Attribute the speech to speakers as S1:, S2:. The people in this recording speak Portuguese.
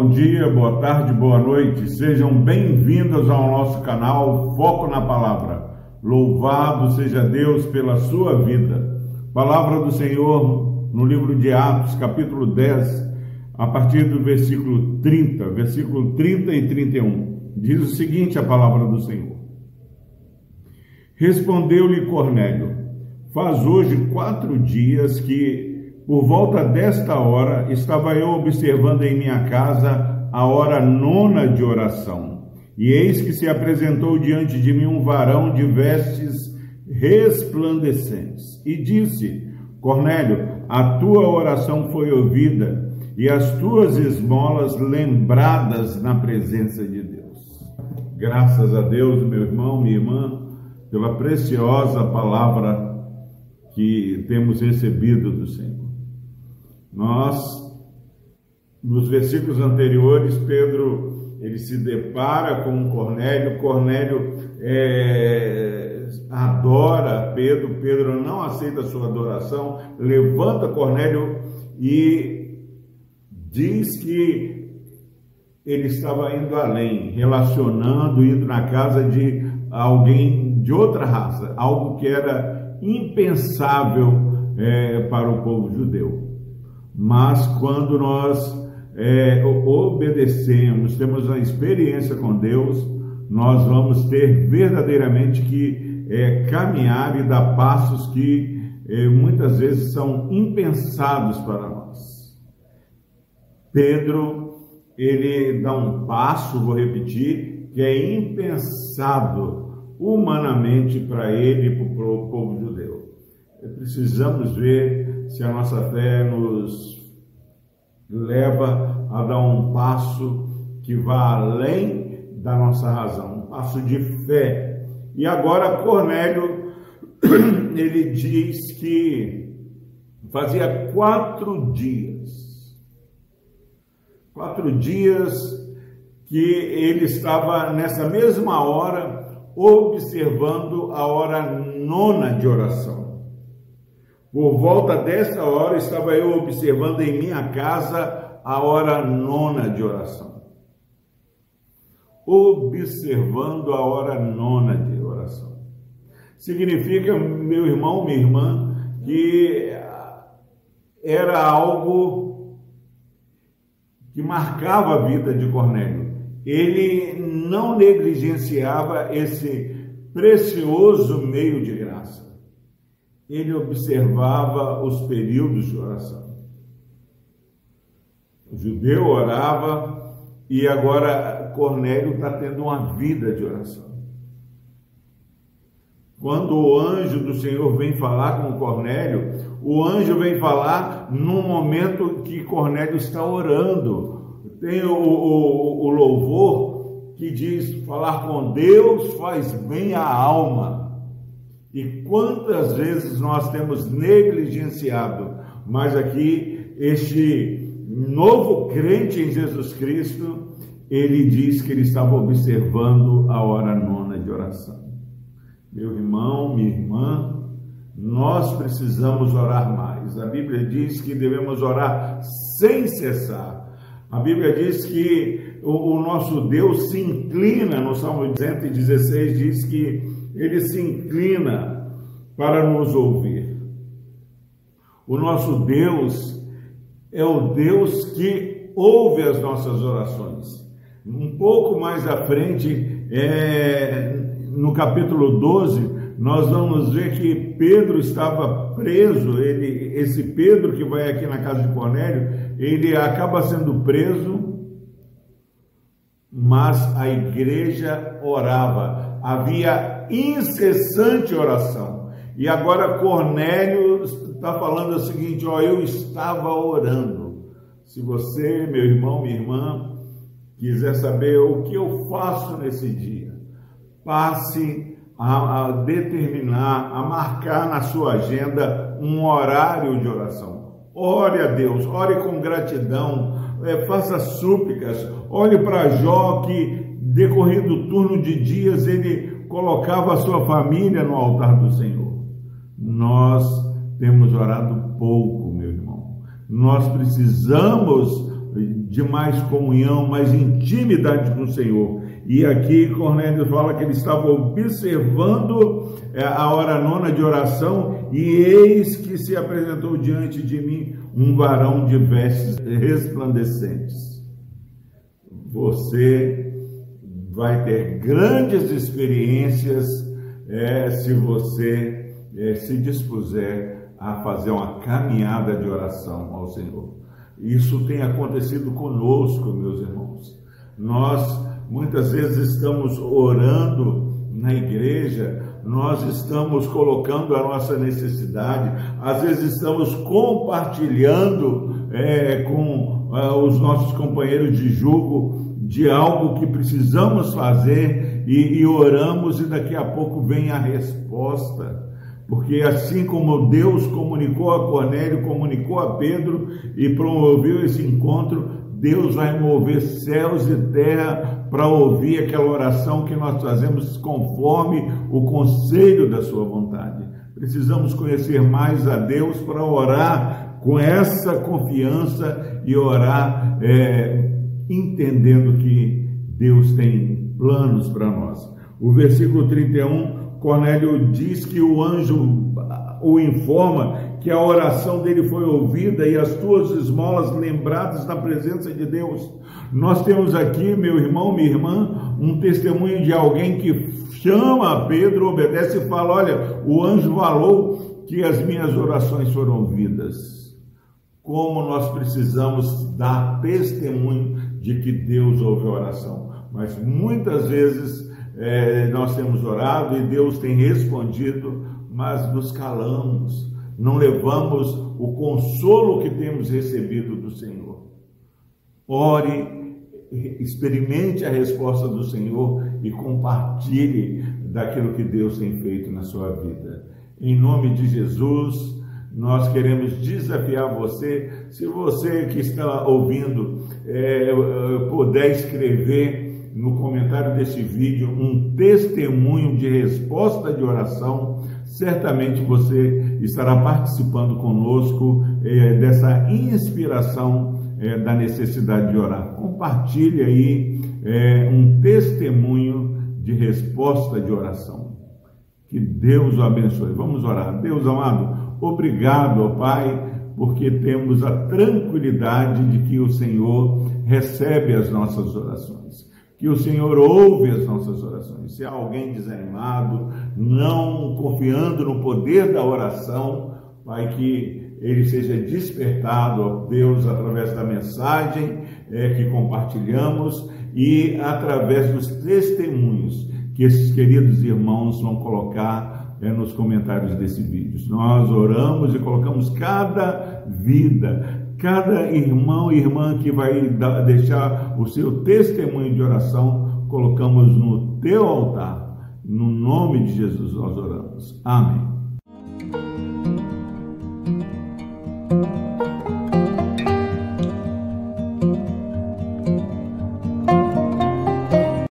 S1: bom dia, boa tarde, boa noite. Sejam bem-vindos ao nosso canal Foco na Palavra. Louvado seja Deus pela sua vida. Palavra do Senhor no livro de Atos, capítulo 10, a partir do versículo 30, versículo 30 e 31. Diz o seguinte a palavra do Senhor. Respondeu-lhe Cornélio: Faz hoje quatro dias que por volta desta hora, estava eu observando em minha casa a hora nona de oração. E eis que se apresentou diante de mim um varão de vestes resplandecentes e disse: Cornélio, a tua oração foi ouvida e as tuas esmolas lembradas na presença de Deus. Graças a Deus, meu irmão, minha irmã, pela preciosa palavra que temos recebido do Senhor. Nós, nos versículos anteriores, Pedro ele se depara com Cornélio, Cornélio é, adora Pedro, Pedro não aceita a sua adoração, levanta Cornélio e diz que ele estava indo além, relacionando, indo na casa de alguém de outra raça, algo que era impensável é, para o povo judeu. Mas quando nós é, obedecemos, temos uma experiência com Deus, nós vamos ter verdadeiramente que é, caminhar e dar passos que é, muitas vezes são impensados para nós. Pedro, ele dá um passo, vou repetir, que é impensado humanamente para ele e para o povo judeu. Precisamos ver se a nossa fé nos leva a dar um passo que vá além da nossa razão, um passo de fé. E agora Cornélio, ele diz que fazia quatro dias, quatro dias que ele estava nessa mesma hora observando a hora nona de oração. Por volta dessa hora estava eu observando em minha casa a hora nona de oração. Observando a hora nona de oração. Significa, meu irmão, minha irmã, que era algo que marcava a vida de Cornélio. Ele não negligenciava esse precioso meio de graça ele observava os períodos de oração. O judeu orava e agora Cornélio está tendo uma vida de oração. Quando o anjo do Senhor vem falar com Cornélio, o anjo vem falar num momento que Cornélio está orando. Tem o, o, o louvor que diz: falar com Deus faz bem à alma. E quantas vezes nós temos negligenciado, mas aqui este novo crente em Jesus Cristo, ele diz que ele estava observando a hora nona de oração. Meu irmão, minha irmã, nós precisamos orar mais. A Bíblia diz que devemos orar sem cessar. A Bíblia diz que o, o nosso Deus se inclina, no Salmo 116 diz que ele se inclina para nos ouvir. O nosso Deus é o Deus que ouve as nossas orações. Um pouco mais à frente, é, no capítulo 12, nós vamos ver que Pedro estava preso, ele, esse Pedro que vai aqui na casa de Cornélio, ele acaba sendo preso, mas a igreja orava, havia incessante oração. E agora Cornélio está falando o seguinte: ó, eu estava orando. Se você, meu irmão, minha irmã, quiser saber o que eu faço nesse dia, passe a, a determinar, a marcar na sua agenda um horário de oração. Ore a Deus, ore com gratidão, é, faça súplicas, olhe para Jó que decorrido o turno de dias ele colocava a sua família no altar do Senhor. Nós temos orado pouco, meu irmão. Nós precisamos de mais comunhão, mais intimidade com o Senhor. E aqui Cornélio fala que ele estava observando é, a hora nona de oração, e eis que se apresentou diante de mim um varão de vestes resplandecentes. Você vai ter grandes experiências é, se você é, se dispuser a fazer uma caminhada de oração ao Senhor. Isso tem acontecido conosco, meus irmãos. Nós muitas vezes estamos orando na igreja, nós estamos colocando a nossa necessidade, às vezes estamos compartilhando é, com é, os nossos companheiros de julgo de algo que precisamos fazer e, e oramos, e daqui a pouco vem a resposta. Porque assim como Deus comunicou a Cornélio, comunicou a Pedro e promoveu esse encontro, Deus vai mover céus e terra para ouvir aquela oração que nós fazemos conforme o conselho da sua vontade. Precisamos conhecer mais a Deus para orar com essa confiança e orar é, entendendo que Deus tem planos para nós. O versículo 31 Cornélio diz que o anjo o informa que a oração dele foi ouvida e as tuas esmolas lembradas na presença de Deus. Nós temos aqui, meu irmão, minha irmã, um testemunho de alguém que chama Pedro, obedece e fala: Olha, o anjo falou que as minhas orações foram ouvidas. Como nós precisamos dar testemunho de que Deus ouve a oração. Mas muitas vezes é, nós temos orado e Deus tem respondido, mas nos calamos, não levamos o consolo que temos recebido do Senhor. Ore, experimente a resposta do Senhor e compartilhe daquilo que Deus tem feito na sua vida. Em nome de Jesus, nós queremos desafiar você, se você que está ouvindo é, puder escrever no comentário desse vídeo um testemunho de resposta de oração, certamente você estará participando conosco é, dessa inspiração é, da necessidade de orar. Compartilhe aí é, um testemunho de resposta de oração. Que Deus o abençoe. Vamos orar. Deus amado, obrigado, ó Pai, porque temos a tranquilidade de que o Senhor recebe as nossas orações que o Senhor ouve as nossas orações. Se há alguém desanimado, não confiando no poder da oração, Pai, que ele seja despertado, ó Deus, através da mensagem é, que compartilhamos e através dos testemunhos que esses queridos irmãos vão colocar é, nos comentários desse vídeo. Nós oramos e colocamos cada vida, Cada irmão e irmã que vai deixar o seu testemunho de oração, colocamos no teu altar. No nome de Jesus nós oramos. Amém.